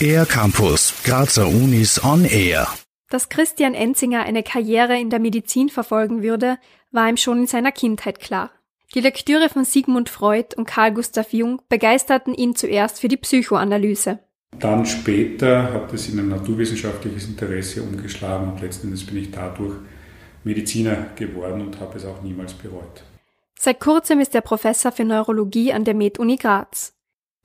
Air Campus, Grazer Unis on Air. Dass Christian Enzinger eine Karriere in der Medizin verfolgen würde, war ihm schon in seiner Kindheit klar. Die Lektüre von Sigmund Freud und Carl Gustav Jung begeisterten ihn zuerst für die Psychoanalyse. Dann später hat es in ein naturwissenschaftliches Interesse umgeschlagen und letztendlich bin ich dadurch Mediziner geworden und habe es auch niemals bereut. Seit kurzem ist er Professor für Neurologie an der Med-Uni Graz.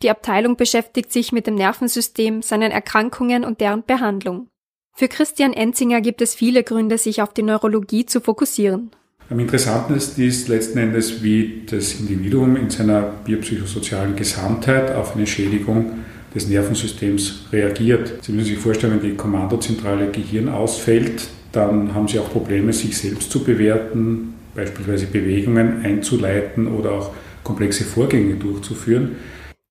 Die Abteilung beschäftigt sich mit dem Nervensystem, seinen Erkrankungen und deren Behandlung. Für Christian Enzinger gibt es viele Gründe, sich auf die Neurologie zu fokussieren. Am interessantesten ist letzten Endes, wie das Individuum in seiner biopsychosozialen Gesamtheit auf eine Schädigung des Nervensystems reagiert. Sie müssen sich vorstellen, wenn die Kommandozentrale Gehirn ausfällt, dann haben Sie auch Probleme, sich selbst zu bewerten, beispielsweise Bewegungen einzuleiten oder auch komplexe Vorgänge durchzuführen.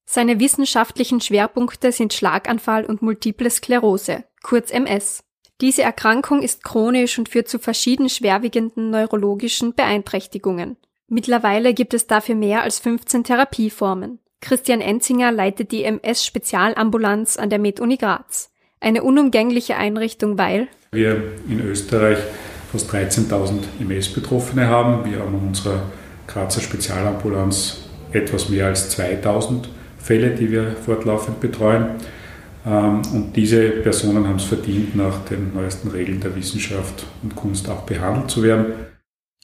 Seine wissenschaftlichen Schwerpunkte sind Schlaganfall und Multiple Sklerose, kurz MS. Diese Erkrankung ist chronisch und führt zu verschieden schwerwiegenden neurologischen Beeinträchtigungen. Mittlerweile gibt es dafür mehr als 15 Therapieformen. Christian Enzinger leitet die MS-Spezialambulanz an der Med-Uni Graz. Eine unumgängliche Einrichtung, weil wir in Österreich fast 13.000 MS-Betroffene haben. Wir haben in unserer Grazer Spezialambulanz etwas mehr als 2.000 Fälle, die wir fortlaufend betreuen. Ähm, und diese Personen haben es verdient, nach den neuesten Regeln der Wissenschaft und Kunst auch behandelt zu werden.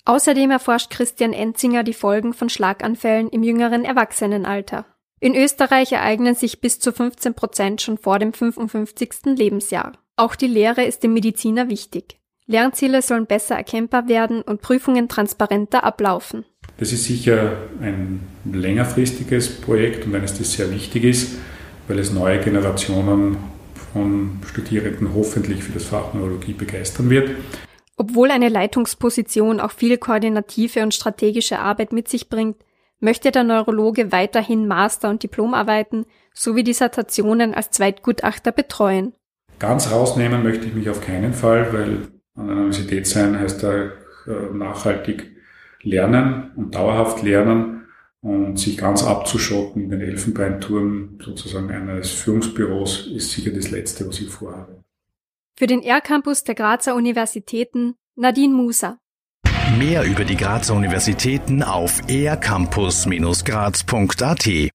Außerdem erforscht Christian Enzinger die Folgen von Schlaganfällen im jüngeren Erwachsenenalter. In Österreich ereignen sich bis zu 15 Prozent schon vor dem 55. Lebensjahr. Auch die Lehre ist dem Mediziner wichtig. Lernziele sollen besser erkennbar werden und Prüfungen transparenter ablaufen. Das ist sicher ein längerfristiges Projekt und eines, das sehr wichtig ist, weil es neue Generationen von Studierenden hoffentlich für das Fach Neurologie begeistern wird. Obwohl eine Leitungsposition auch viel koordinative und strategische Arbeit mit sich bringt, möchte der Neurologe weiterhin Master- und Diplomarbeiten sowie Dissertationen als Zweitgutachter betreuen. Ganz rausnehmen möchte ich mich auf keinen Fall, weil an einer Universität sein heißt da äh, nachhaltig lernen und dauerhaft lernen und sich ganz abzuschotten in den Elfenbeinturm sozusagen eines Führungsbüros ist sicher das Letzte, was ich vorhabe. Für den R-Campus der Grazer Universitäten Nadine Musa. Mehr über die Grazer Universitäten auf ercampus-graz.at